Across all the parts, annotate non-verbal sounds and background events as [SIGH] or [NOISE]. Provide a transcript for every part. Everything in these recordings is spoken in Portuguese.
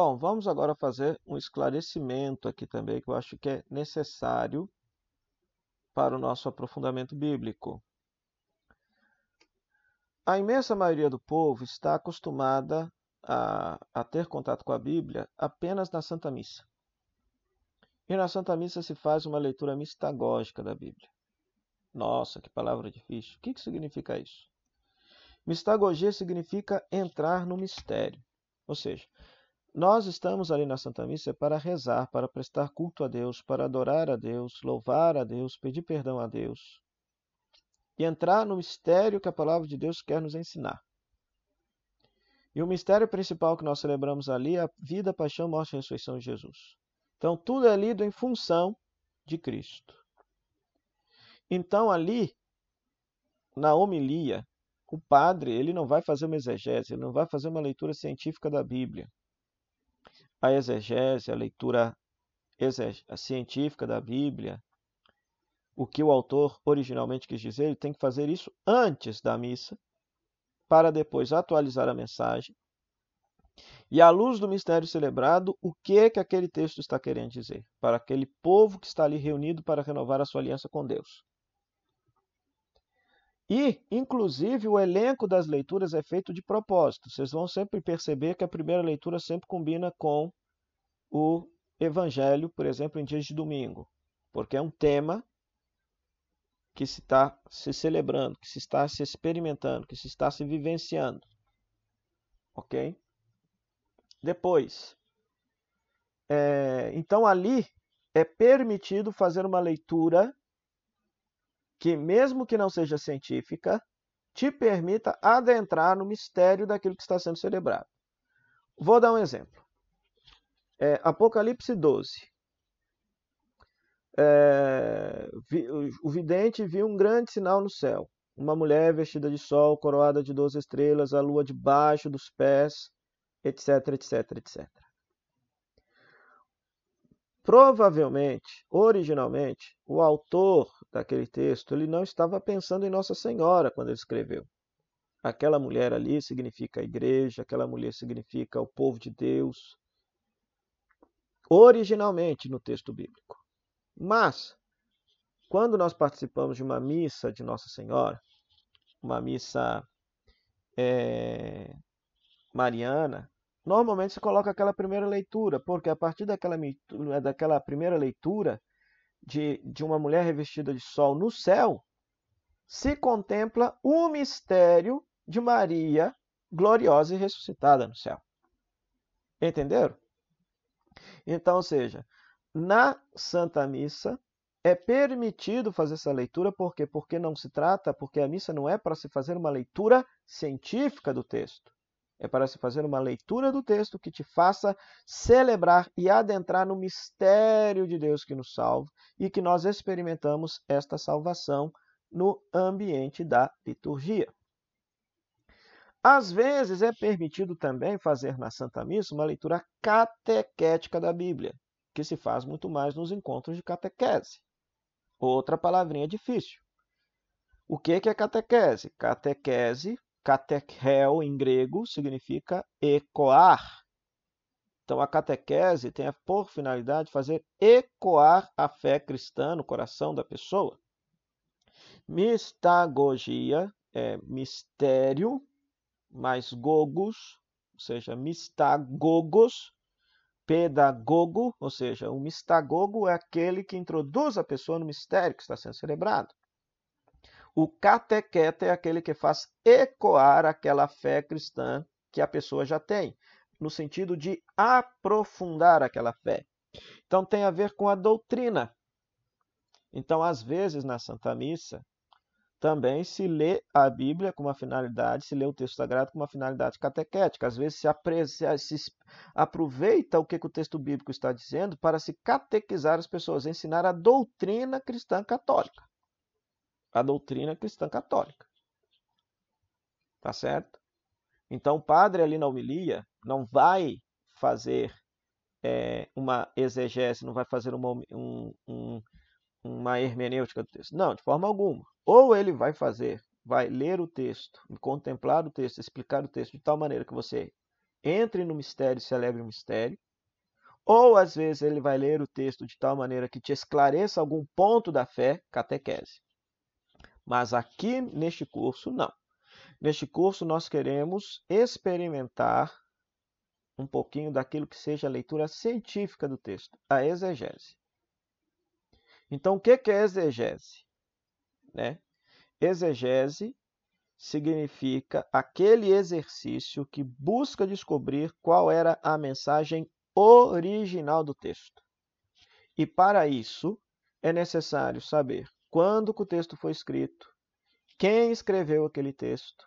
Bom, vamos agora fazer um esclarecimento aqui também, que eu acho que é necessário para o nosso aprofundamento bíblico. A imensa maioria do povo está acostumada a, a ter contato com a Bíblia apenas na Santa Missa. E na Santa Missa se faz uma leitura mistagógica da Bíblia. Nossa, que palavra difícil. O que, que significa isso? Mistagogia significa entrar no mistério. Ou seja, nós estamos ali na Santa Missa para rezar, para prestar culto a Deus, para adorar a Deus, louvar a Deus, pedir perdão a Deus e entrar no mistério que a palavra de Deus quer nos ensinar. E o mistério principal que nós celebramos ali é a vida, paixão, morte e ressurreição de Jesus. Então, tudo é lido em função de Cristo. Então, ali, na homilia, o padre ele não vai fazer uma exegese, ele não vai fazer uma leitura científica da Bíblia. A exegese, a leitura científica da Bíblia, o que o autor originalmente quis dizer, ele tem que fazer isso antes da missa, para depois atualizar a mensagem. E à luz do mistério celebrado, o que é que aquele texto está querendo dizer para aquele povo que está ali reunido para renovar a sua aliança com Deus? E, inclusive, o elenco das leituras é feito de propósito. Vocês vão sempre perceber que a primeira leitura sempre combina com o evangelho, por exemplo, em dias de domingo, porque é um tema que se está se celebrando, que se está se experimentando, que se está se vivenciando. Ok? Depois, é, então ali é permitido fazer uma leitura que, mesmo que não seja científica, te permita adentrar no mistério daquilo que está sendo celebrado. Vou dar um exemplo. É, Apocalipse 12 é, o vidente viu um grande sinal no céu. Uma mulher vestida de sol, coroada de doze estrelas, a lua debaixo dos pés, etc, etc, etc. Provavelmente, originalmente, o autor daquele texto ele não estava pensando em Nossa Senhora quando ele escreveu. Aquela mulher ali significa a igreja, aquela mulher significa o povo de Deus. Originalmente no texto bíblico. Mas, quando nós participamos de uma missa de Nossa Senhora, uma missa é, mariana, normalmente se coloca aquela primeira leitura, porque a partir daquela, daquela primeira leitura de, de uma mulher revestida de sol no céu, se contempla o mistério de Maria gloriosa e ressuscitada no céu. Entenderam? Então, ou seja, na Santa Missa é permitido fazer essa leitura, por quê? Porque não se trata, porque a missa não é para se fazer uma leitura científica do texto. É para se fazer uma leitura do texto que te faça celebrar e adentrar no mistério de Deus que nos salva e que nós experimentamos esta salvação no ambiente da liturgia. Às vezes é permitido também fazer na Santa Missa uma leitura catequética da Bíblia que se faz muito mais nos encontros de catequese. Outra palavrinha difícil. O que é catequese? Catequese, katechel em grego, significa ecoar. Então, a catequese tem por finalidade fazer ecoar a fé cristã no coração da pessoa. Mistagogia é mistério, mais gogos, ou seja, mistagogos, pedagogo, ou seja, o mistagogo é aquele que introduz a pessoa no mistério que está sendo celebrado. O catequeta é aquele que faz ecoar aquela fé cristã que a pessoa já tem, no sentido de aprofundar aquela fé. Então tem a ver com a doutrina. Então, às vezes, na Santa Missa, também se lê a Bíblia com uma finalidade, se lê o texto sagrado com uma finalidade catequética. Às vezes se, aprecia, se aproveita o que, que o texto bíblico está dizendo para se catequizar as pessoas, ensinar a doutrina cristã católica. A doutrina cristã católica. Tá certo? Então o padre ali na homilia não vai fazer é, uma exegese, não vai fazer uma, um, um, uma hermenêutica do texto. Não, de forma alguma. Ou ele vai fazer, vai ler o texto, contemplar o texto, explicar o texto de tal maneira que você entre no mistério e celebre o mistério, ou às vezes ele vai ler o texto de tal maneira que te esclareça algum ponto da fé, catequese. Mas aqui neste curso, não. Neste curso, nós queremos experimentar um pouquinho daquilo que seja a leitura científica do texto, a exegese. Então, o que é exegese? Né? Exegese significa aquele exercício que busca descobrir qual era a mensagem original do texto. E para isso é necessário saber quando o texto foi escrito, quem escreveu aquele texto,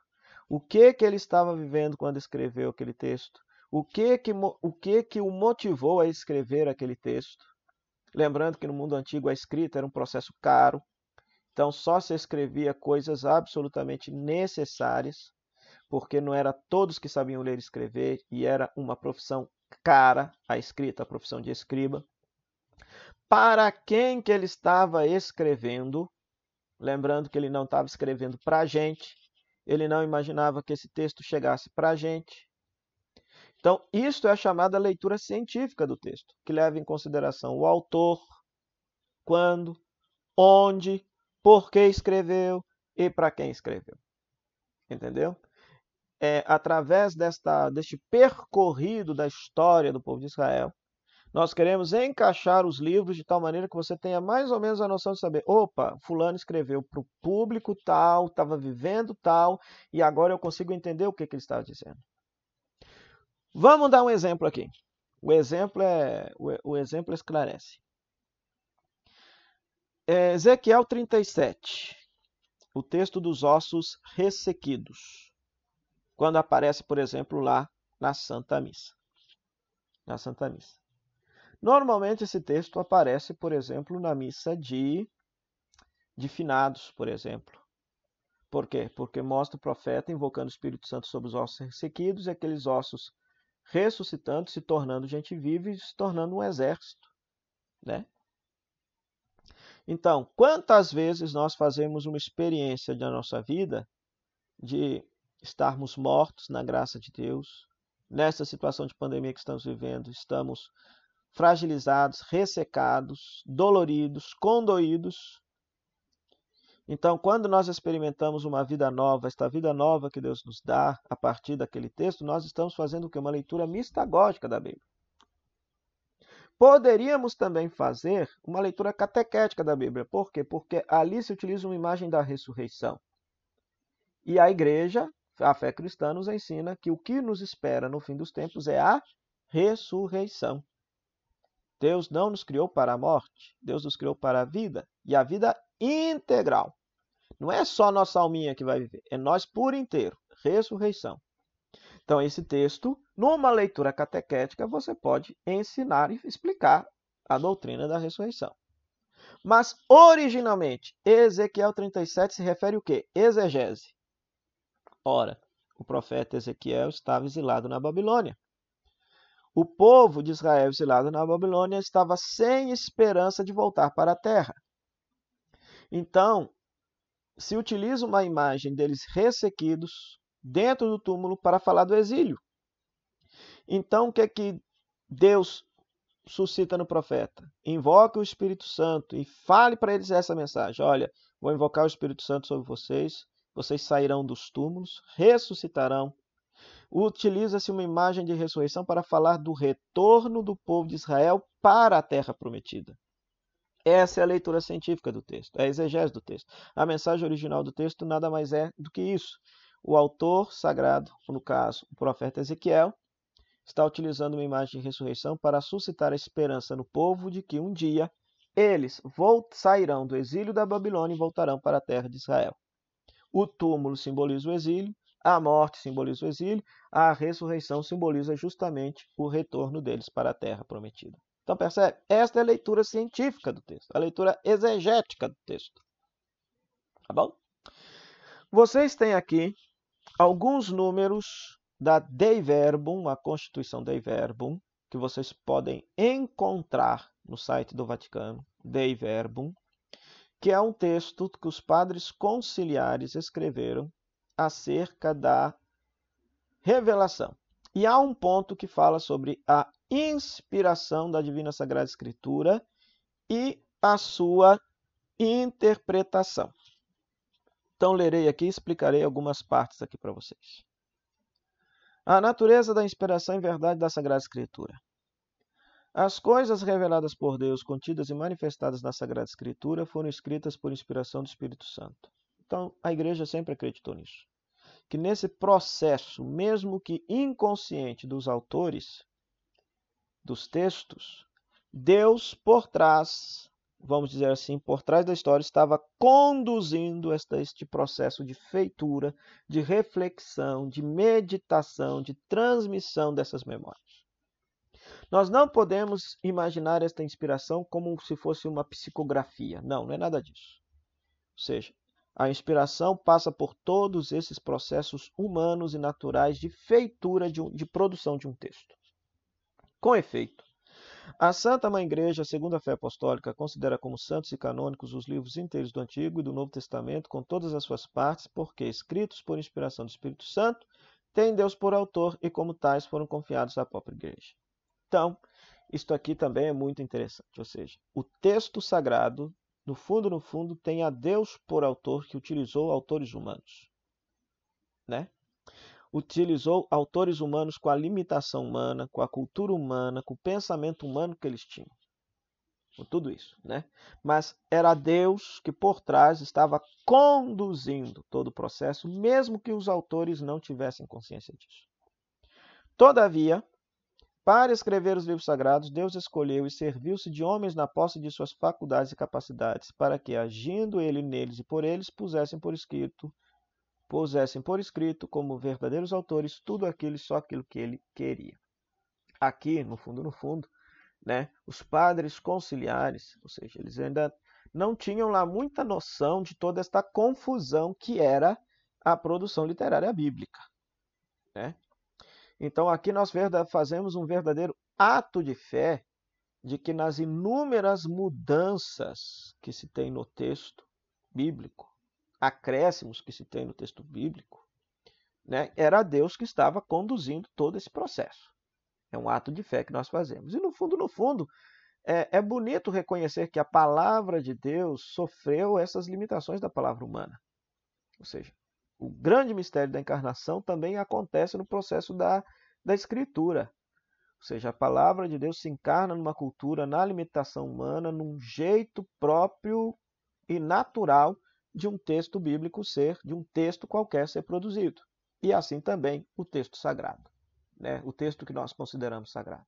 o que que ele estava vivendo quando escreveu aquele texto, o que que o que que o motivou a escrever aquele texto. Lembrando que no mundo antigo a escrita era um processo caro, então só se escrevia coisas absolutamente necessárias, porque não era todos que sabiam ler e escrever e era uma profissão cara a escrita, a profissão de escriba. Para quem que ele estava escrevendo? Lembrando que ele não estava escrevendo para a gente, ele não imaginava que esse texto chegasse para a gente. Então, isto é a chamada leitura científica do texto, que leva em consideração o autor, quando, onde, por que escreveu e para quem escreveu. Entendeu? É, através desta, deste percorrido da história do povo de Israel, nós queremos encaixar os livros de tal maneira que você tenha mais ou menos a noção de saber: opa, Fulano escreveu para o público tal, estava vivendo tal, e agora eu consigo entender o que, que ele estava dizendo. Vamos dar um exemplo aqui. O exemplo é o, exemplo esclarece. É Ezequiel 37, o texto dos ossos ressequidos, quando aparece, por exemplo, lá na Santa Missa. Na Santa Missa. Normalmente esse texto aparece, por exemplo, na missa de, de finados, por exemplo. Por quê? Porque mostra o profeta invocando o Espírito Santo sobre os ossos ressequidos e aqueles ossos ressuscitando, se tornando gente viva e se tornando um exército, né? Então, quantas vezes nós fazemos uma experiência da nossa vida de estarmos mortos na graça de Deus, nessa situação de pandemia que estamos vivendo, estamos fragilizados, ressecados, doloridos, condoídos. Então, quando nós experimentamos uma vida nova, esta vida nova que Deus nos dá a partir daquele texto, nós estamos fazendo o que? Uma leitura mistagógica da Bíblia. Poderíamos também fazer uma leitura catequética da Bíblia. Por quê? Porque ali se utiliza uma imagem da ressurreição. E a igreja, a fé cristã, nos ensina que o que nos espera no fim dos tempos é a ressurreição. Deus não nos criou para a morte, Deus nos criou para a vida, e a vida integral. Não é só nossa alminha que vai viver, é nós por inteiro. Ressurreição. Então, esse texto, numa leitura catequética, você pode ensinar e explicar a doutrina da ressurreição. Mas, originalmente, Ezequiel 37 se refere o quê? Exegese. Ora, o profeta Ezequiel estava exilado na Babilônia. O povo de Israel exilado na Babilônia estava sem esperança de voltar para a terra. Então, se utiliza uma imagem deles ressequidos dentro do túmulo para falar do exílio. Então, o que é que Deus suscita no profeta? Invoque o Espírito Santo e fale para eles essa mensagem. Olha, vou invocar o Espírito Santo sobre vocês, vocês sairão dos túmulos, ressuscitarão, utiliza-se uma imagem de ressurreição para falar do retorno do povo de Israel para a terra prometida. Essa é a leitura científica do texto, é a exegese do texto. A mensagem original do texto nada mais é do que isso. O autor sagrado, no caso, o profeta Ezequiel, está utilizando uma imagem de ressurreição para suscitar a esperança no povo de que um dia eles sairão do exílio da Babilônia e voltarão para a terra de Israel. O túmulo simboliza o exílio, a morte simboliza o exílio, a ressurreição simboliza justamente o retorno deles para a terra prometida. Então, percebe? Esta é a leitura científica do texto, a leitura exegética do texto. Tá bom? Vocês têm aqui alguns números da Dei Verbum, a Constituição Dei Verbum, que vocês podem encontrar no site do Vaticano, Dei Verbum, que é um texto que os padres conciliares escreveram acerca da revelação. E há um ponto que fala sobre a inspiração da Divina Sagrada Escritura e a sua interpretação. Então, lerei aqui e explicarei algumas partes aqui para vocês. A natureza da inspiração e verdade da Sagrada Escritura. As coisas reveladas por Deus, contidas e manifestadas na Sagrada Escritura, foram escritas por inspiração do Espírito Santo. Então, a igreja sempre acreditou nisso. Que nesse processo, mesmo que inconsciente dos autores dos textos, Deus por trás, vamos dizer assim, por trás da história, estava conduzindo este processo de feitura, de reflexão, de meditação, de transmissão dessas memórias. Nós não podemos imaginar esta inspiração como se fosse uma psicografia. Não, não é nada disso. Ou seja, a inspiração passa por todos esses processos humanos e naturais de feitura de, um, de produção de um texto. Com efeito, a Santa Mãe Igreja, segundo a fé apostólica, considera como santos e canônicos os livros inteiros do Antigo e do Novo Testamento, com todas as suas partes, porque, escritos por inspiração do Espírito Santo, têm Deus por autor e, como tais, foram confiados à própria Igreja. Então, isto aqui também é muito interessante, ou seja, o texto sagrado, no fundo, no fundo, tem a Deus por autor que utilizou autores humanos, né? Utilizou autores humanos com a limitação humana, com a cultura humana, com o pensamento humano que eles tinham. Com tudo isso, né? Mas era Deus que por trás estava conduzindo todo o processo, mesmo que os autores não tivessem consciência disso. Todavia, para escrever os livros sagrados, Deus escolheu e serviu-se de homens na posse de suas faculdades e capacidades, para que, agindo ele neles e por eles, pusessem por escrito, pusessem por escrito, como verdadeiros autores, tudo aquilo e só aquilo que ele queria. Aqui, no fundo, no fundo, né, os padres conciliares, ou seja, eles ainda não tinham lá muita noção de toda esta confusão que era a produção literária bíblica. Né? Então aqui nós fazemos um verdadeiro ato de fé de que nas inúmeras mudanças que se tem no texto bíblico, acréscimos que se tem no texto bíblico, né, era Deus que estava conduzindo todo esse processo. É um ato de fé que nós fazemos. E no fundo, no fundo, é, é bonito reconhecer que a palavra de Deus sofreu essas limitações da palavra humana. Ou seja, o grande mistério da encarnação também acontece no processo da, da escritura. Ou seja, a palavra de Deus se encarna numa cultura, na limitação humana, num jeito próprio e natural de um texto bíblico ser, de um texto qualquer ser produzido. E assim também o texto sagrado, né? o texto que nós consideramos sagrado.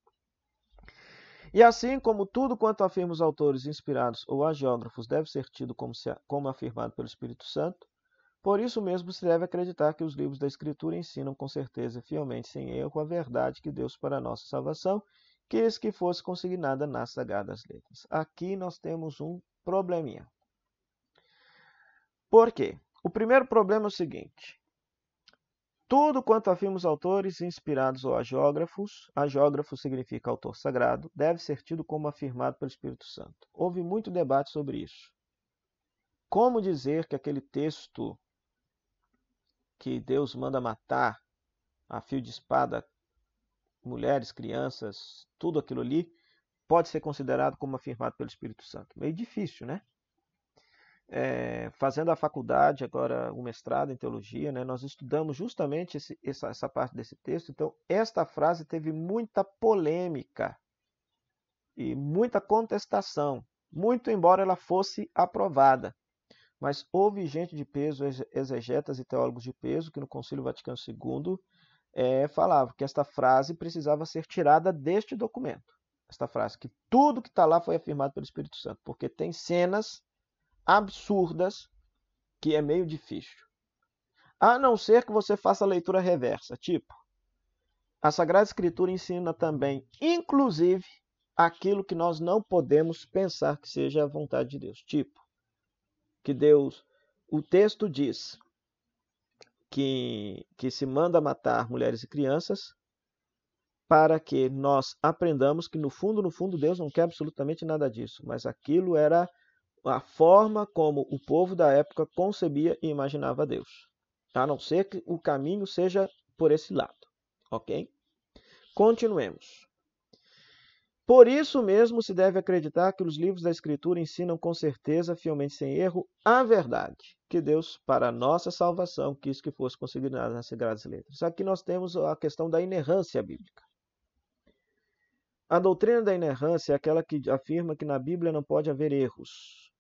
E assim como tudo quanto afirma os autores inspirados ou agiógrafos deve ser tido como, se, como afirmado pelo Espírito Santo, por isso mesmo se deve acreditar que os livros da Escritura ensinam com certeza, fielmente, sem erro, a verdade que Deus para a nossa salvação, quis que fosse consignada nas Sagradas Letras. Aqui nós temos um probleminha. Por quê? O primeiro problema é o seguinte. Tudo quanto afirma os autores inspirados ou agiógrafos, agiógrafo significa autor sagrado, deve ser tido como afirmado pelo Espírito Santo. Houve muito debate sobre isso. Como dizer que aquele texto que Deus manda matar a fio de espada mulheres, crianças, tudo aquilo ali, pode ser considerado como afirmado pelo Espírito Santo. Meio difícil, né? É, fazendo a faculdade, agora o mestrado em teologia, né, nós estudamos justamente esse, essa, essa parte desse texto. Então, esta frase teve muita polêmica e muita contestação, muito embora ela fosse aprovada. Mas houve gente de peso, exegetas e teólogos de peso, que no Concílio Vaticano II é, falavam que esta frase precisava ser tirada deste documento. Esta frase, que tudo que está lá foi afirmado pelo Espírito Santo, porque tem cenas absurdas que é meio difícil. A não ser que você faça a leitura reversa, tipo, a Sagrada Escritura ensina também, inclusive, aquilo que nós não podemos pensar que seja a vontade de Deus, tipo, que Deus, o texto diz que, que se manda matar mulheres e crianças para que nós aprendamos que no fundo, no fundo, Deus não quer absolutamente nada disso, mas aquilo era a forma como o povo da época concebia e imaginava Deus. A não ser que o caminho seja por esse lado, ok? Continuemos. Por isso mesmo se deve acreditar que os livros da Escritura ensinam com certeza, fielmente sem erro, a verdade que Deus, para a nossa salvação, quis que fosse consignada nas Sagradas Letras. Aqui nós temos a questão da inerrância bíblica. A doutrina da inerrância é aquela que afirma que na Bíblia não pode haver erros.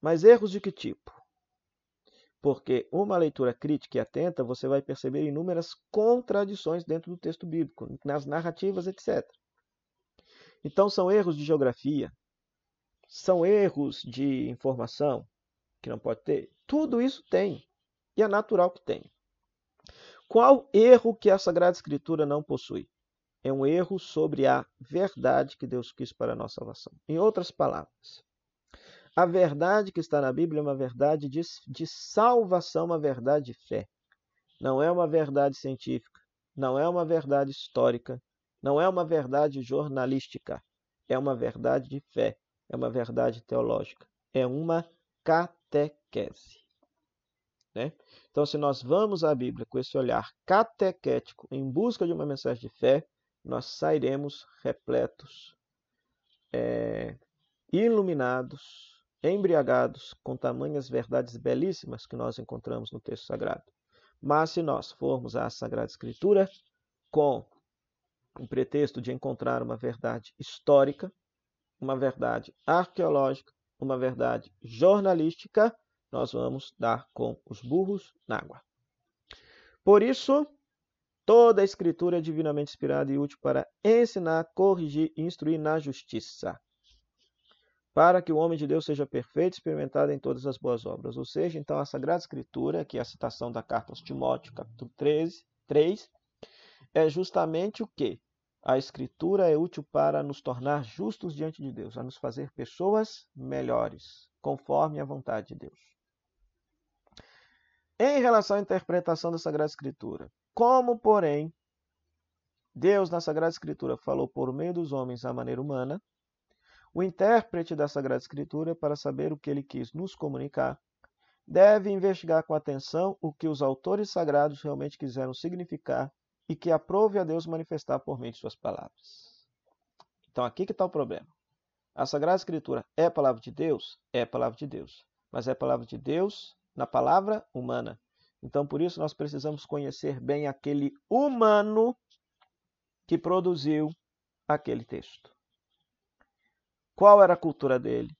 Mas erros de que tipo? Porque uma leitura crítica e atenta, você vai perceber inúmeras contradições dentro do texto bíblico, nas narrativas, etc. Então, são erros de geografia, são erros de informação que não pode ter. Tudo isso tem, e é natural que tenha. Qual erro que a Sagrada Escritura não possui? É um erro sobre a verdade que Deus quis para a nossa salvação. Em outras palavras, a verdade que está na Bíblia é uma verdade de, de salvação, uma verdade de fé. Não é uma verdade científica, não é uma verdade histórica, não é uma verdade jornalística, é uma verdade de fé, é uma verdade teológica, é uma catequese. Né? Então, se nós vamos à Bíblia com esse olhar catequético em busca de uma mensagem de fé, nós sairemos repletos, é, iluminados, embriagados com tamanhas verdades belíssimas que nós encontramos no texto sagrado. Mas se nós formos à Sagrada Escritura com um pretexto de encontrar uma verdade histórica, uma verdade arqueológica, uma verdade jornalística, nós vamos dar com os burros na água. Por isso, toda a escritura é divinamente inspirada e útil para ensinar, corrigir e instruir na justiça, para que o homem de Deus seja perfeito, experimentado em todas as boas obras. Ou seja, então a Sagrada Escritura, que é a citação da carta aos Timóteo, capítulo 13, 3, é justamente o que? A Escritura é útil para nos tornar justos diante de Deus, a nos fazer pessoas melhores, conforme a vontade de Deus. Em relação à interpretação da Sagrada Escritura, como, porém, Deus na Sagrada Escritura falou por meio dos homens à maneira humana, o intérprete da Sagrada Escritura, para saber o que ele quis nos comunicar, deve investigar com atenção o que os autores sagrados realmente quiseram significar e que aprove a Deus manifestar por meio de suas palavras. Então aqui que está o problema. A Sagrada Escritura é palavra de Deus? É palavra de Deus. Mas é palavra de Deus na palavra humana. Então por isso nós precisamos conhecer bem aquele humano que produziu aquele texto. Qual era a cultura dele?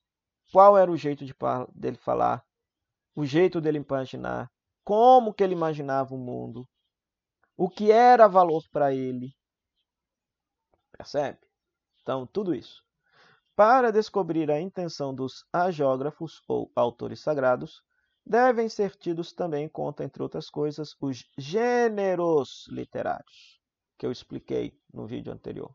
Qual era o jeito de, dele falar? O jeito dele imaginar? Como que ele imaginava o mundo? O que era valor para ele. Percebe? Então, tudo isso. Para descobrir a intenção dos agiógrafos ou autores sagrados, devem ser tidos também em conta, entre outras coisas, os gêneros literários, que eu expliquei no vídeo anterior.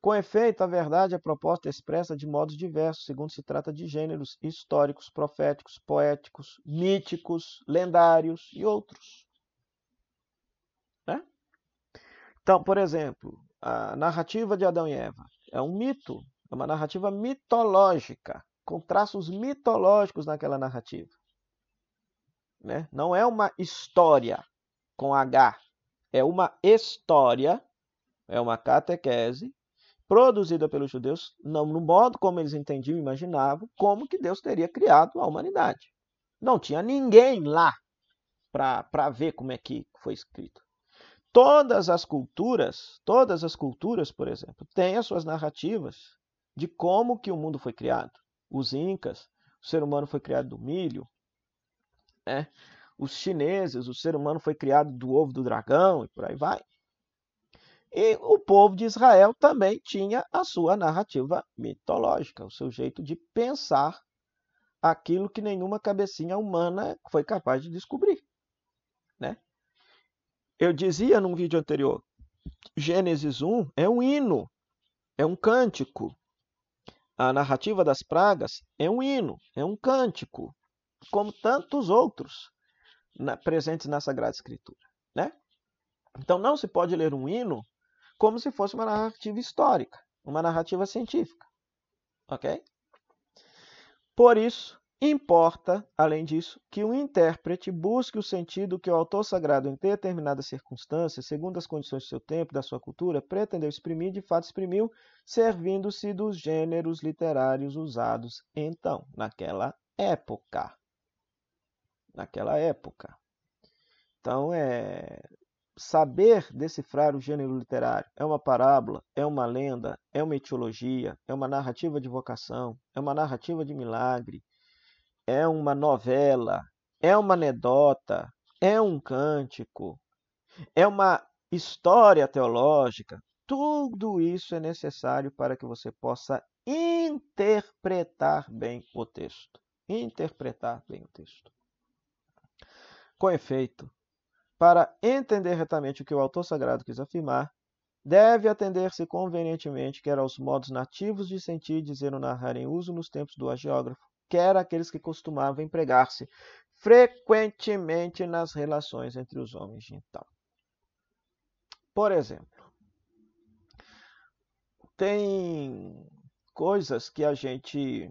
Com efeito, a verdade é proposta expressa de modos diversos, segundo se trata de gêneros históricos, proféticos, poéticos, míticos, lendários e outros. Então, por exemplo, a narrativa de Adão e Eva é um mito, é uma narrativa mitológica, com traços mitológicos naquela narrativa. Né? Não é uma história com H, é uma história, é uma catequese produzida pelos judeus, não no modo como eles entendiam e imaginavam, como que Deus teria criado a humanidade. Não tinha ninguém lá para ver como é que foi escrito. Todas as culturas, todas as culturas, por exemplo, têm as suas narrativas de como que o mundo foi criado. Os incas, o ser humano foi criado do milho, né? Os chineses, o ser humano foi criado do ovo do dragão e por aí vai. E o povo de Israel também tinha a sua narrativa mitológica, o seu jeito de pensar aquilo que nenhuma cabecinha humana foi capaz de descobrir, né? Eu dizia num vídeo anterior, Gênesis 1 é um hino, é um cântico. A narrativa das pragas é um hino, é um cântico, como tantos outros na, presentes na Sagrada Escritura. Né? Então não se pode ler um hino como se fosse uma narrativa histórica, uma narrativa científica. Ok? Por isso, Importa, além disso, que o intérprete busque o sentido que o autor sagrado, em determinadas circunstâncias, segundo as condições do seu tempo, da sua cultura, pretendeu exprimir, de fato exprimiu, servindo-se dos gêneros literários usados então, naquela época. Naquela época. Então, é saber decifrar o gênero literário. É uma parábola, é uma lenda, é uma etiologia, é uma narrativa de vocação, é uma narrativa de milagre, é uma novela, é uma anedota, é um cântico, é uma história teológica. Tudo isso é necessário para que você possa interpretar bem o texto. Interpretar bem o texto. Com efeito, para entender retamente o que o autor sagrado quis afirmar, deve atender-se convenientemente quer aos modos nativos de sentir, dizer ou narrar em uso nos tempos do agiógrafo, quer aqueles que costumavam empregar-se frequentemente nas relações entre os homens de então. Por exemplo, tem coisas que a gente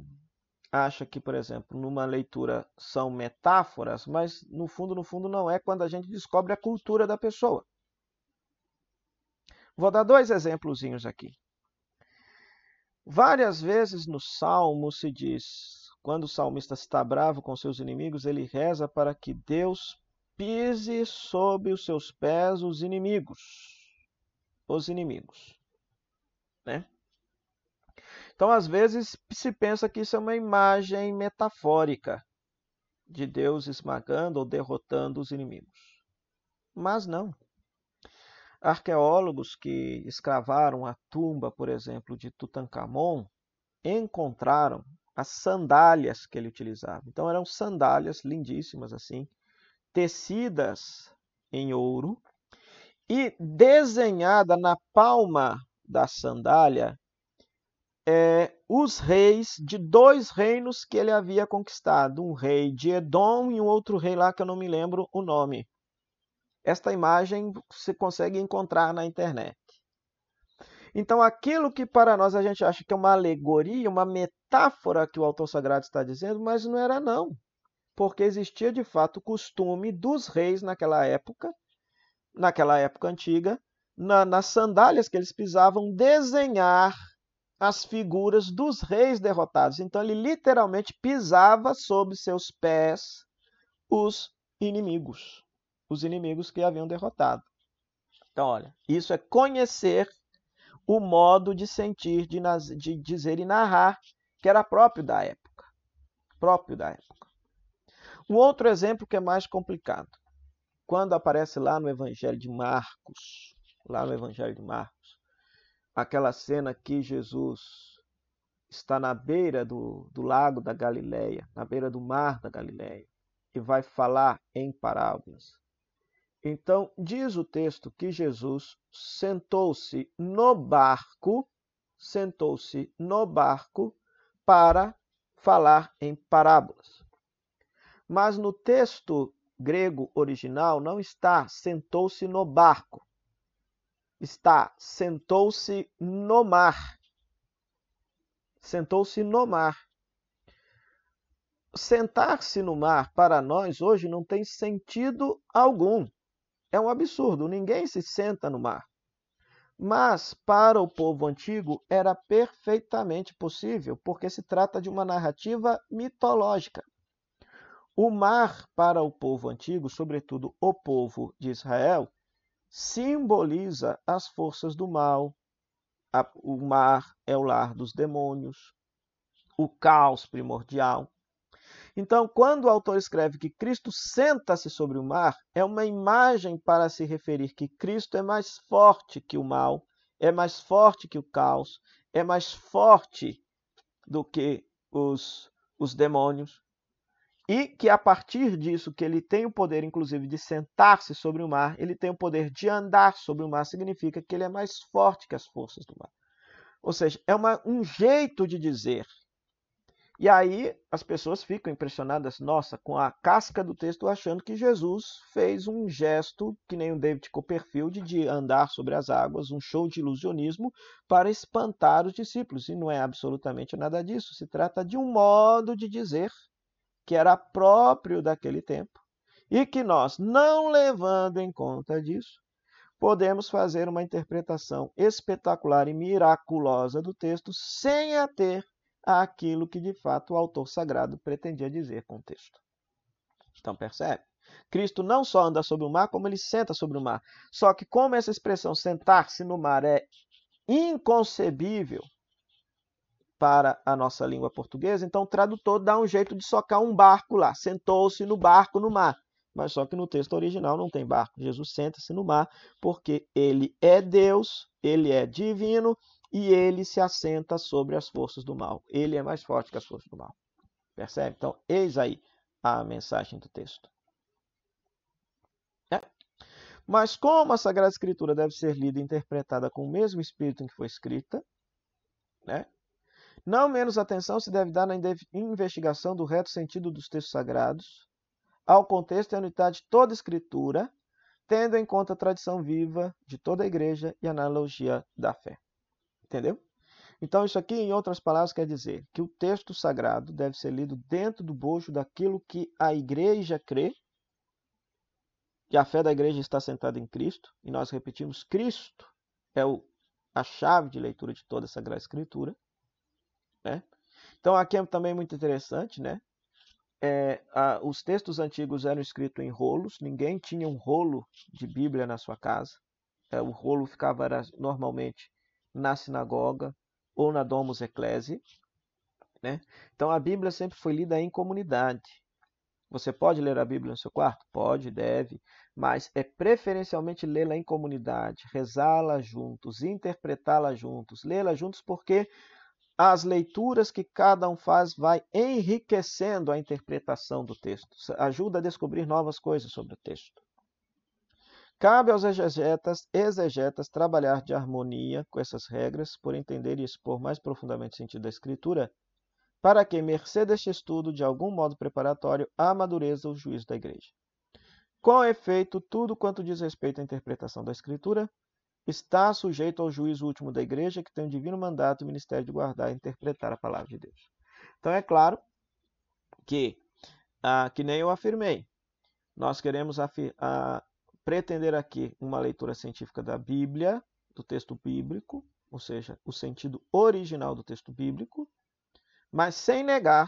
acha que, por exemplo, numa leitura são metáforas, mas no fundo, no fundo não é quando a gente descobre a cultura da pessoa. Vou dar dois exemplozinhos aqui. Várias vezes no Salmo se diz, quando o salmista está bravo com seus inimigos, ele reza para que Deus pise sob os seus pés os inimigos. Os inimigos. Né? Então, às vezes, se pensa que isso é uma imagem metafórica de Deus esmagando ou derrotando os inimigos. Mas não. Arqueólogos que escavaram a tumba, por exemplo, de Tutankhamon, encontraram as sandálias que ele utilizava. Então eram sandálias lindíssimas assim, tecidas em ouro e desenhada na palma da sandália é, os reis de dois reinos que ele havia conquistado, um rei de Edom e um outro rei lá que eu não me lembro o nome. Esta imagem você consegue encontrar na internet. Então, aquilo que para nós a gente acha que é uma alegoria, uma metáfora que o autor sagrado está dizendo, mas não era não. Porque existia de fato o costume dos reis naquela época, naquela época antiga, na, nas sandálias que eles pisavam, desenhar as figuras dos reis derrotados. Então ele literalmente pisava sob seus pés os inimigos, os inimigos que haviam derrotado. Então, olha, isso é conhecer o modo de sentir, de, de dizer e narrar, que era próprio da época. Próprio da época. Um outro exemplo que é mais complicado. Quando aparece lá no Evangelho de Marcos, lá no Evangelho de Marcos, aquela cena que Jesus está na beira do, do lago da Galileia, na beira do mar da Galileia, e vai falar em parábolas. Então, diz o texto que Jesus sentou-se no barco, sentou-se no barco para falar em parábolas. Mas no texto grego original não está sentou-se no barco está sentou-se no mar. Sentou-se no mar. Sentar-se no mar para nós hoje não tem sentido algum. É um absurdo, ninguém se senta no mar. Mas para o povo antigo era perfeitamente possível, porque se trata de uma narrativa mitológica. O mar para o povo antigo, sobretudo o povo de Israel, simboliza as forças do mal. o mar é o lar dos demônios, o caos primordial. Então, quando o autor escreve que Cristo senta-se sobre o mar, é uma imagem para se referir que Cristo é mais forte que o mal, é mais forte que o caos, é mais forte do que os, os demônios. E que a partir disso, que ele tem o poder, inclusive, de sentar-se sobre o mar, ele tem o poder de andar sobre o mar, significa que ele é mais forte que as forças do mar. Ou seja, é uma, um jeito de dizer. E aí as pessoas ficam impressionadas, nossa, com a casca do texto, achando que Jesus fez um gesto, que nem o David Copperfield, de andar sobre as águas, um show de ilusionismo para espantar os discípulos. E não é absolutamente nada disso. Se trata de um modo de dizer que era próprio daquele tempo e que nós, não levando em conta disso, podemos fazer uma interpretação espetacular e miraculosa do texto sem ater àquilo que de fato o autor sagrado pretendia dizer com o texto. Então percebe? Cristo não só anda sobre o mar, como ele senta sobre o mar. Só que como essa expressão sentar-se no mar é inconcebível para a nossa língua portuguesa, então o tradutor dá um jeito de socar um barco lá. Sentou-se no barco no mar. Mas só que no texto original não tem barco. Jesus senta-se no mar porque ele é Deus, ele é divino e ele se assenta sobre as forças do mal. Ele é mais forte que as forças do mal. Percebe? Então, eis aí a mensagem do texto. É. Mas como a Sagrada Escritura deve ser lida e interpretada com o mesmo espírito em que foi escrita, né? não menos atenção se deve dar na investigação do reto sentido dos textos sagrados, ao contexto e à unidade de toda Escritura, tendo em conta a tradição viva de toda a igreja e a analogia da fé. Entendeu? Então, isso aqui, em outras palavras, quer dizer que o texto sagrado deve ser lido dentro do bojo daquilo que a igreja crê, e a fé da igreja está sentada em Cristo, e nós repetimos: Cristo é o, a chave de leitura de toda a Sagrada Escritura. Né? Então, aqui é também muito interessante, né? é, a, os textos antigos eram escritos em rolos, ninguém tinha um rolo de Bíblia na sua casa. É, o rolo ficava era, normalmente na sinagoga ou na Domus Ecclesiae. Né? Então a Bíblia sempre foi lida em comunidade. Você pode ler a Bíblia no seu quarto? Pode, deve, mas é preferencialmente lê-la em comunidade, rezá-la juntos, interpretá-la juntos, lê-la juntos, porque as leituras que cada um faz vai enriquecendo a interpretação do texto, ajuda a descobrir novas coisas sobre o texto. Cabe aos exegetas, exegetas trabalhar de harmonia com essas regras, por entender e expor mais profundamente o sentido da Escritura, para que, mercê deste estudo, de algum modo preparatório, amadureça o juízo da Igreja. Com efeito, tudo quanto diz respeito à interpretação da Escritura está sujeito ao juízo último da igreja, que tem o divino mandato e o ministério de guardar e interpretar a palavra de Deus. Então é claro que, ah, que nem eu afirmei, nós queremos ah, pretender aqui uma leitura científica da Bíblia, do texto bíblico, ou seja, o sentido original do texto bíblico, mas sem negar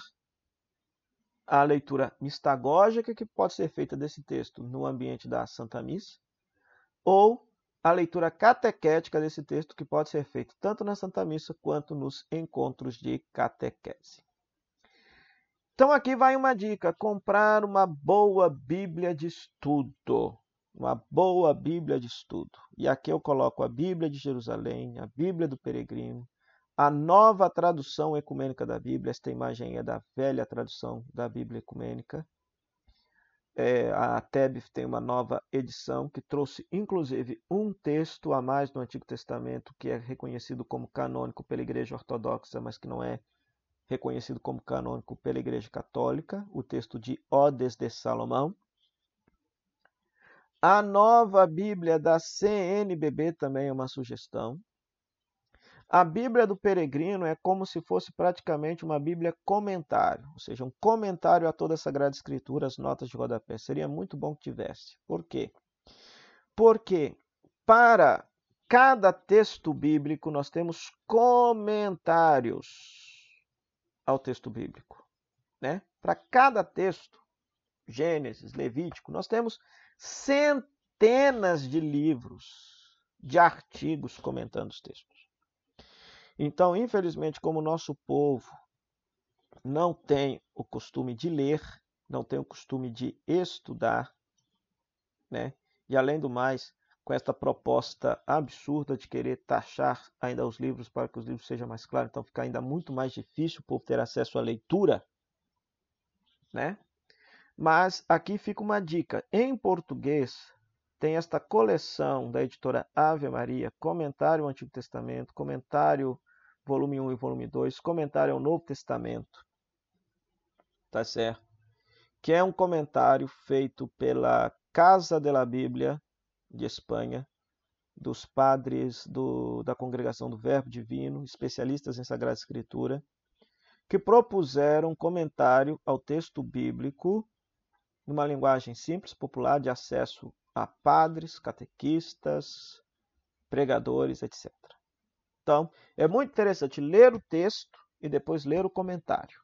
a leitura mistagógica que pode ser feita desse texto no ambiente da Santa Missa, ou a leitura catequética desse texto, que pode ser feita tanto na Santa Missa quanto nos encontros de catequese. Então, aqui vai uma dica: comprar uma boa Bíblia de estudo. Uma boa Bíblia de estudo. E aqui eu coloco a Bíblia de Jerusalém, a Bíblia do Peregrino, a nova tradução ecumênica da Bíblia. Esta imagem é da velha tradução da Bíblia ecumênica. É, a TEB tem uma nova edição que trouxe inclusive um texto a mais no Antigo Testamento que é reconhecido como canônico pela Igreja Ortodoxa, mas que não é reconhecido como canônico pela Igreja Católica, o texto de Odes de Salomão. A nova Bíblia da CNBB também é uma sugestão. A Bíblia do Peregrino é como se fosse praticamente uma Bíblia comentário, ou seja, um comentário a toda a Sagrada Escritura, as notas de rodapé. Seria muito bom que tivesse. Por quê? Porque para cada texto bíblico nós temos comentários ao texto bíblico. Né? Para cada texto, Gênesis, Levítico, nós temos centenas de livros, de artigos comentando os textos. Então, infelizmente, como o nosso povo não tem o costume de ler, não tem o costume de estudar, né? E além do mais, com esta proposta absurda de querer taxar ainda os livros para que os livros sejam mais claros, então fica ainda muito mais difícil o povo ter acesso à leitura, né? Mas aqui fica uma dica. Em português, tem esta coleção da editora Ave Maria, comentário ao Antigo Testamento, comentário volume 1 e volume 2, comentário ao Novo Testamento. Tá certo? Que é um comentário feito pela Casa de la Bíblia de Espanha, dos padres do, da Congregação do Verbo Divino, especialistas em Sagrada Escritura, que propuseram um comentário ao texto bíblico numa linguagem simples, popular, de acesso a padres, catequistas, pregadores, etc. Então, é muito interessante ler o texto e depois ler o comentário.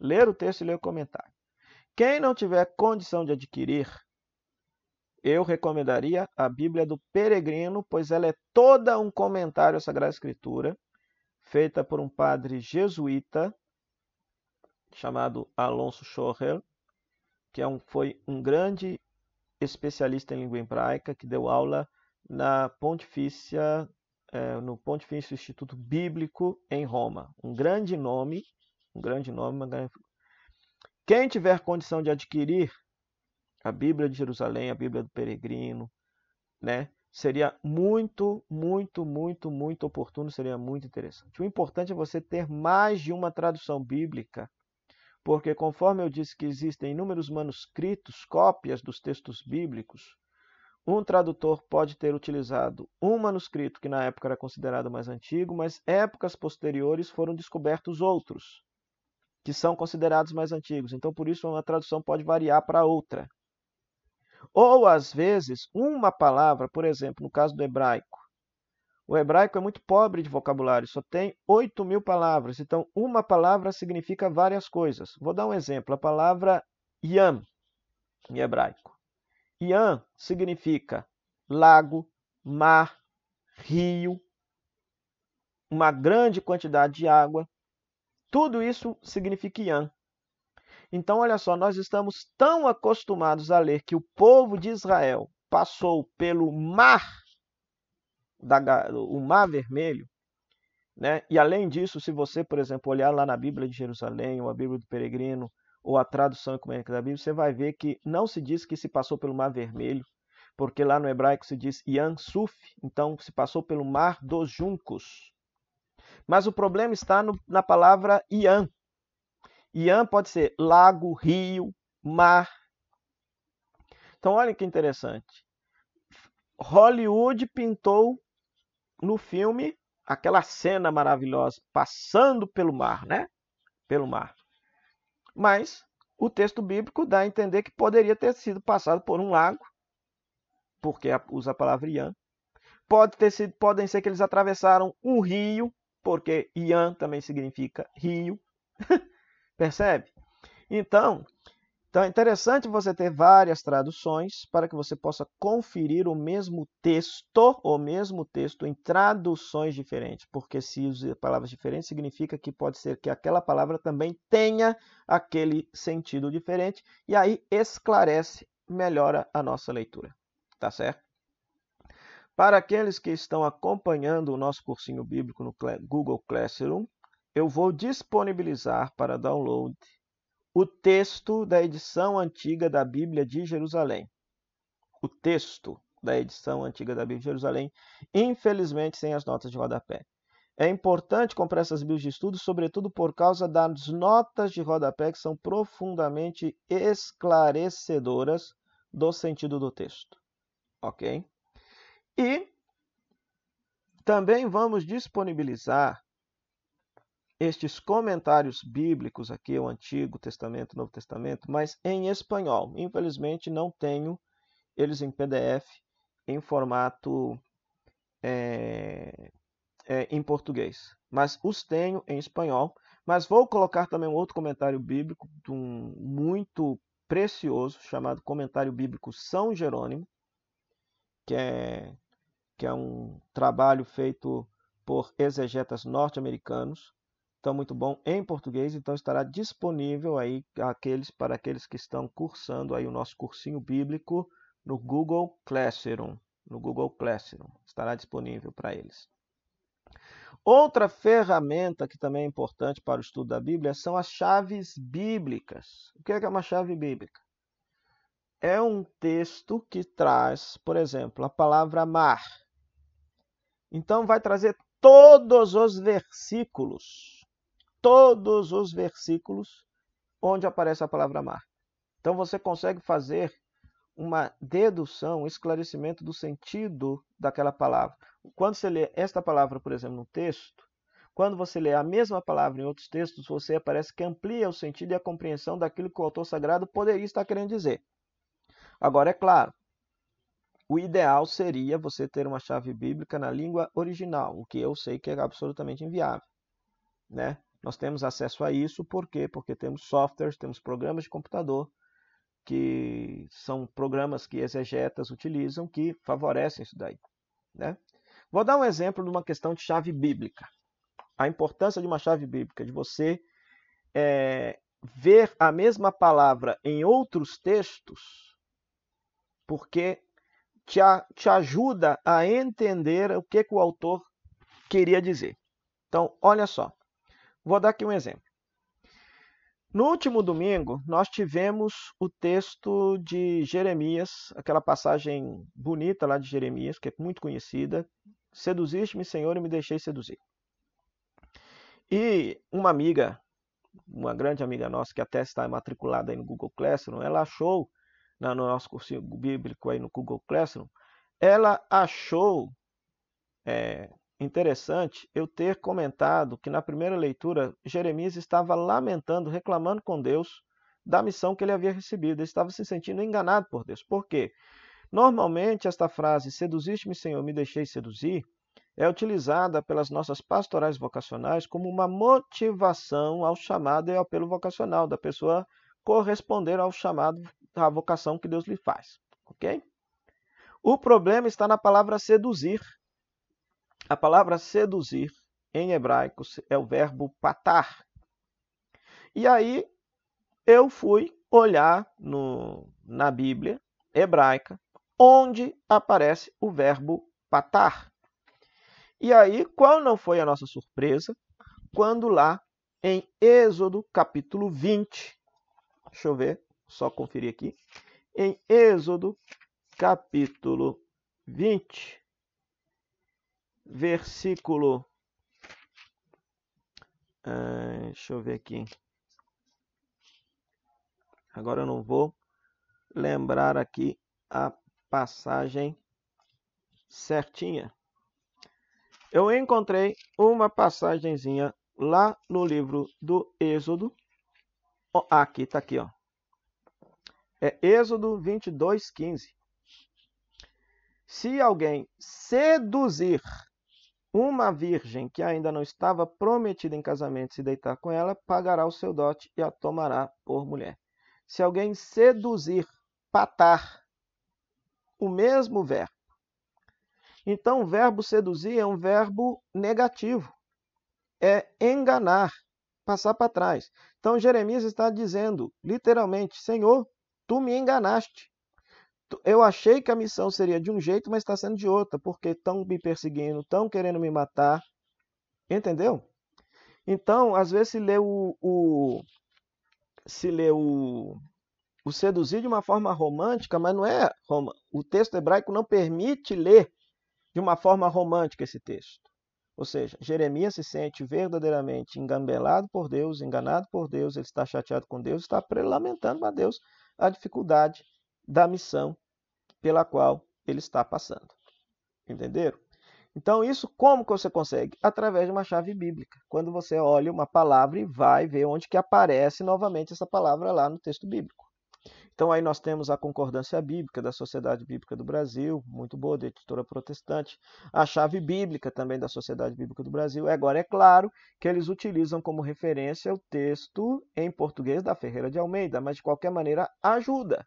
Ler o texto e ler o comentário. Quem não tiver condição de adquirir, eu recomendaria a Bíblia do Peregrino, pois ela é toda um comentário à Sagrada Escritura, feita por um padre jesuíta chamado Alonso Schorrel, que é um, foi um grande especialista em língua hebraica, que deu aula na Pontifícia, é, no Pontifício Instituto Bíblico em Roma. Um grande nome, um grande nome. Uma grande... Quem tiver condição de adquirir a Bíblia de Jerusalém, a Bíblia do Peregrino, né? Seria muito, muito, muito, muito oportuno, seria muito interessante. O importante é você ter mais de uma tradução bíblica porque, conforme eu disse que existem inúmeros manuscritos, cópias dos textos bíblicos, um tradutor pode ter utilizado um manuscrito que na época era considerado mais antigo, mas épocas posteriores foram descobertos outros que são considerados mais antigos. Então, por isso, uma tradução pode variar para outra. Ou, às vezes, uma palavra, por exemplo, no caso do hebraico, o hebraico é muito pobre de vocabulário, só tem 8 mil palavras. Então, uma palavra significa várias coisas. Vou dar um exemplo. A palavra yam, em hebraico. Yam significa lago, mar, rio, uma grande quantidade de água. Tudo isso significa yam. Então, olha só, nós estamos tão acostumados a ler que o povo de Israel passou pelo mar da, o Mar Vermelho. Né? E além disso, se você, por exemplo, olhar lá na Bíblia de Jerusalém, ou a Bíblia do Peregrino, ou a tradução ecumênica da Bíblia, você vai ver que não se diz que se passou pelo Mar Vermelho, porque lá no hebraico se diz Yan Suf, então se passou pelo Mar dos Juncos. Mas o problema está no, na palavra Yan. Yan pode ser lago, rio, mar. Então olha que interessante. Hollywood pintou no filme aquela cena maravilhosa passando pelo mar, né? Pelo mar. Mas o texto bíblico dá a entender que poderia ter sido passado por um lago, porque usa a palavra Ian. Pode ter sido, podem ser que eles atravessaram um rio, porque Ian também significa rio. [LAUGHS] Percebe? Então, então é interessante você ter várias traduções para que você possa conferir o mesmo texto, o mesmo texto em traduções diferentes, porque se usa palavras diferentes significa que pode ser que aquela palavra também tenha aquele sentido diferente e aí esclarece, melhora a nossa leitura. Tá certo? Para aqueles que estão acompanhando o nosso cursinho bíblico no Google Classroom, eu vou disponibilizar para download o texto da edição antiga da Bíblia de Jerusalém. O texto da edição antiga da Bíblia de Jerusalém, infelizmente sem as notas de rodapé. É importante comprar essas Bíblias de estudo, sobretudo por causa das notas de rodapé que são profundamente esclarecedoras do sentido do texto. Ok? E também vamos disponibilizar estes comentários bíblicos aqui, o Antigo Testamento, o Novo Testamento, mas em espanhol. Infelizmente não tenho eles em PDF, em formato é, é, em português, mas os tenho em espanhol. Mas vou colocar também um outro comentário bíblico, um muito precioso, chamado Comentário Bíblico São Jerônimo, que é, que é um trabalho feito por exegetas norte-americanos então muito bom em português, então estará disponível aí aqueles para aqueles que estão cursando aí o nosso cursinho bíblico no Google Classroom, no Google Classroom, estará disponível para eles. Outra ferramenta que também é importante para o estudo da Bíblia são as chaves bíblicas. O que é, é uma chave bíblica? É um texto que traz, por exemplo, a palavra mar. Então vai trazer todos os versículos todos os versículos onde aparece a palavra mar. Então você consegue fazer uma dedução, um esclarecimento do sentido daquela palavra. Quando você lê esta palavra, por exemplo, no texto, quando você lê a mesma palavra em outros textos, você parece que amplia o sentido e a compreensão daquilo que o autor sagrado poderia estar querendo dizer. Agora, é claro, o ideal seria você ter uma chave bíblica na língua original, o que eu sei que é absolutamente inviável. Né? Nós temos acesso a isso, por quê? Porque temos softwares, temos programas de computador, que são programas que exegetas utilizam, que favorecem isso daí. Né? Vou dar um exemplo de uma questão de chave bíblica. A importância de uma chave bíblica, de você é, ver a mesma palavra em outros textos, porque te, a, te ajuda a entender o que, que o autor queria dizer. Então, olha só. Vou dar aqui um exemplo. No último domingo, nós tivemos o texto de Jeremias, aquela passagem bonita lá de Jeremias, que é muito conhecida. Seduziste-me, Senhor, e me deixei seduzir. E uma amiga, uma grande amiga nossa, que até está matriculada aí no Google Classroom, ela achou, no nosso curso bíblico aí no Google Classroom, ela achou é, interessante eu ter comentado que na primeira leitura Jeremias estava lamentando, reclamando com Deus da missão que ele havia recebido. Ele estava se sentindo enganado por Deus. Por quê? Normalmente esta frase, seduziste-me, Senhor, me deixei seduzir, é utilizada pelas nossas pastorais vocacionais como uma motivação ao chamado e ao apelo vocacional da pessoa corresponder ao chamado, à vocação que Deus lhe faz. Ok? O problema está na palavra seduzir. A palavra seduzir em hebraico é o verbo patar. E aí eu fui olhar no, na Bíblia hebraica onde aparece o verbo patar. E aí, qual não foi a nossa surpresa quando lá em Êxodo capítulo 20, deixa eu ver, só conferir aqui, em Êxodo capítulo 20, versículo. Uh, deixa eu ver aqui. Agora eu não vou lembrar aqui a passagem certinha. Eu encontrei uma passagenzinha lá no livro do Êxodo. Oh, aqui, tá aqui, ó. É Êxodo 22, 15. Se alguém seduzir uma virgem que ainda não estava prometida em casamento se deitar com ela, pagará o seu dote e a tomará por mulher. Se alguém seduzir, patar, o mesmo verbo. Então, o verbo seduzir é um verbo negativo. É enganar, passar para trás. Então, Jeremias está dizendo, literalmente, Senhor, tu me enganaste. Eu achei que a missão seria de um jeito, mas está sendo de outra, porque estão me perseguindo, estão querendo me matar. Entendeu? Então, às vezes se lê o, o se lê o, o seduzir de uma forma romântica, mas não é o texto hebraico não permite ler de uma forma romântica esse texto. Ou seja, Jeremias se sente verdadeiramente engambelado por Deus, enganado por Deus, ele está chateado com Deus, está lamentando a Deus a dificuldade da missão pela qual ele está passando. Entenderam? Então, isso como que você consegue? Através de uma chave bíblica. Quando você olha uma palavra e vai ver onde que aparece novamente essa palavra lá no texto bíblico. Então, aí nós temos a Concordância Bíblica da Sociedade Bíblica do Brasil, muito boa, da editora protestante. A chave bíblica também da Sociedade Bíblica do Brasil. Agora, é claro que eles utilizam como referência o texto em português da Ferreira de Almeida, mas de qualquer maneira ajuda.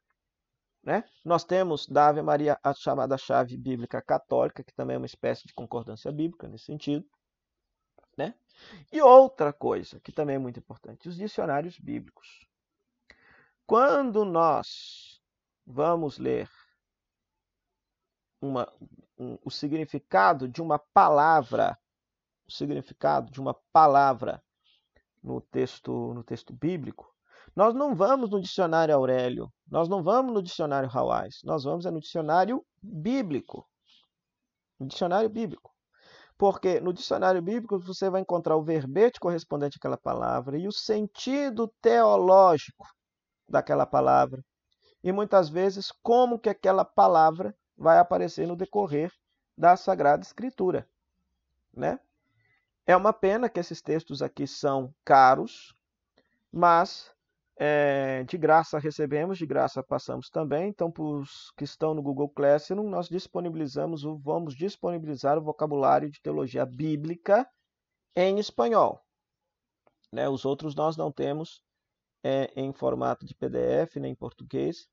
Né? Nós temos da Ave Maria a chamada chave bíblica católica, que também é uma espécie de concordância bíblica nesse sentido. Né? E outra coisa que também é muito importante, os dicionários bíblicos. Quando nós vamos ler uma, um, o significado de uma palavra, o significado de uma palavra no texto, no texto bíblico, nós não vamos no dicionário Aurélio, nós não vamos no dicionário Hawais, nós vamos é no dicionário bíblico. No dicionário bíblico. Porque no dicionário bíblico você vai encontrar o verbete correspondente àquela palavra e o sentido teológico daquela palavra. E muitas vezes como que aquela palavra vai aparecer no decorrer da Sagrada Escritura, né? É uma pena que esses textos aqui são caros, mas é, de graça recebemos, de graça passamos também. Então, para os que estão no Google Classroom, nós disponibilizamos, vamos disponibilizar o vocabulário de teologia bíblica em espanhol. Né? Os outros nós não temos é, em formato de PDF nem em português.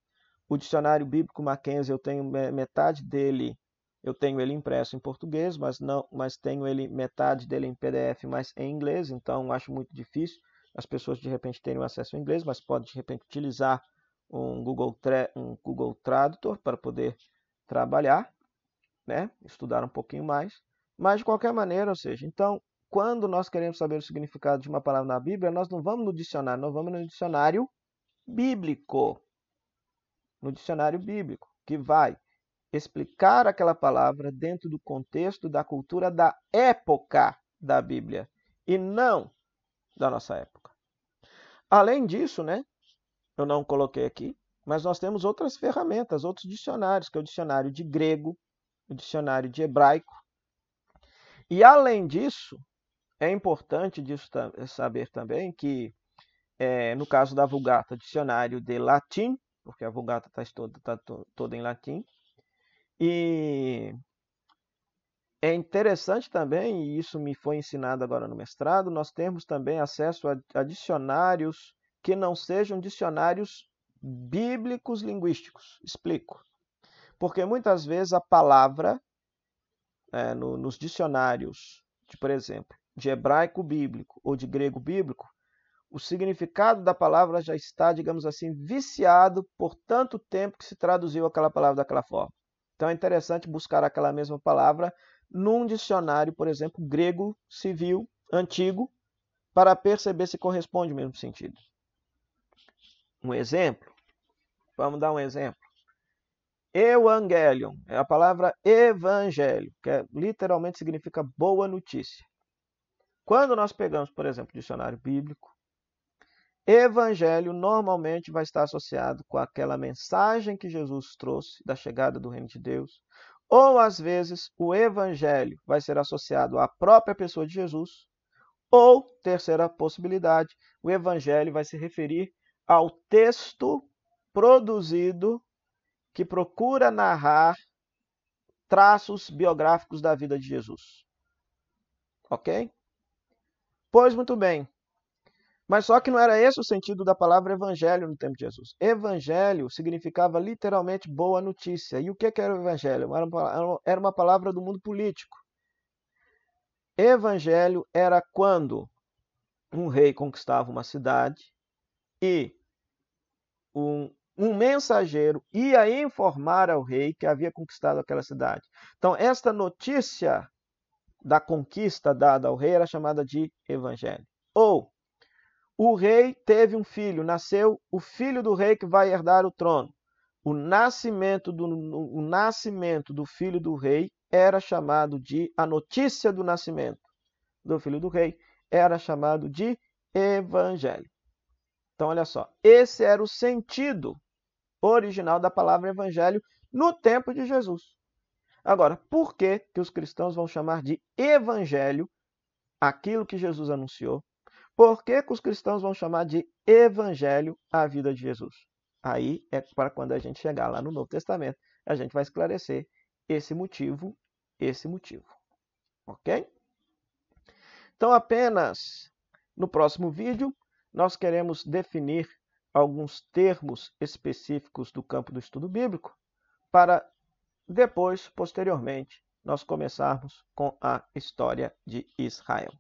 O dicionário bíblico Mackenzie eu tenho metade dele eu tenho ele impresso em português, mas não, mas tenho ele metade dele em PDF, mas em inglês, então acho muito difícil as pessoas de repente terem acesso ao inglês, mas pode de repente utilizar um Google, um Google Tradutor para poder trabalhar, né? estudar um pouquinho mais. Mas de qualquer maneira, ou seja, então, quando nós queremos saber o significado de uma palavra na Bíblia, nós não vamos no dicionário, nós vamos no dicionário bíblico. No dicionário bíblico, que vai explicar aquela palavra dentro do contexto da cultura da época da Bíblia e não da nossa época. Além disso, né, eu não coloquei aqui, mas nós temos outras ferramentas, outros dicionários, que é o dicionário de grego, o dicionário de hebraico. E além disso, é importante disso saber também que, é, no caso da Vulgata, dicionário de latim, porque a Vulgata está toda, tá toda em latim, e é interessante também, e isso me foi ensinado agora no mestrado, nós temos também acesso a, a dicionários que não sejam dicionários bíblicos linguísticos. Explico. Porque muitas vezes a palavra, é, no, nos dicionários, de, por exemplo, de hebraico bíblico ou de grego bíblico, o significado da palavra já está, digamos assim, viciado por tanto tempo que se traduziu aquela palavra daquela forma. Então é interessante buscar aquela mesma palavra num dicionário, por exemplo, grego civil antigo, para perceber se corresponde ao mesmo sentido. Um exemplo, vamos dar um exemplo. Evangelion é a palavra evangelho, que é, literalmente significa boa notícia. Quando nós pegamos, por exemplo, dicionário bíblico, Evangelho normalmente vai estar associado com aquela mensagem que Jesus trouxe da chegada do reino de Deus, ou às vezes o evangelho vai ser associado à própria pessoa de Jesus, ou terceira possibilidade, o evangelho vai se referir ao texto produzido que procura narrar traços biográficos da vida de Jesus. OK? Pois muito bem. Mas só que não era esse o sentido da palavra evangelho no tempo de Jesus. Evangelho significava literalmente boa notícia. E o que era o evangelho? Era uma palavra do mundo político. Evangelho era quando um rei conquistava uma cidade e um, um mensageiro ia informar ao rei que havia conquistado aquela cidade. Então, esta notícia da conquista dada ao rei era chamada de evangelho. Ou o rei teve um filho, nasceu o filho do rei que vai herdar o trono. O nascimento do, o nascimento do filho do rei era chamado de a notícia do nascimento do filho do rei era chamado de evangelho. Então, olha só, esse era o sentido original da palavra evangelho no tempo de Jesus. Agora, por que, que os cristãos vão chamar de evangelho aquilo que Jesus anunciou por que, que os cristãos vão chamar de evangelho a vida de Jesus? Aí é para quando a gente chegar lá no Novo Testamento, a gente vai esclarecer esse motivo, esse motivo. Ok? Então, apenas no próximo vídeo, nós queremos definir alguns termos específicos do campo do estudo bíblico para depois, posteriormente, nós começarmos com a história de Israel.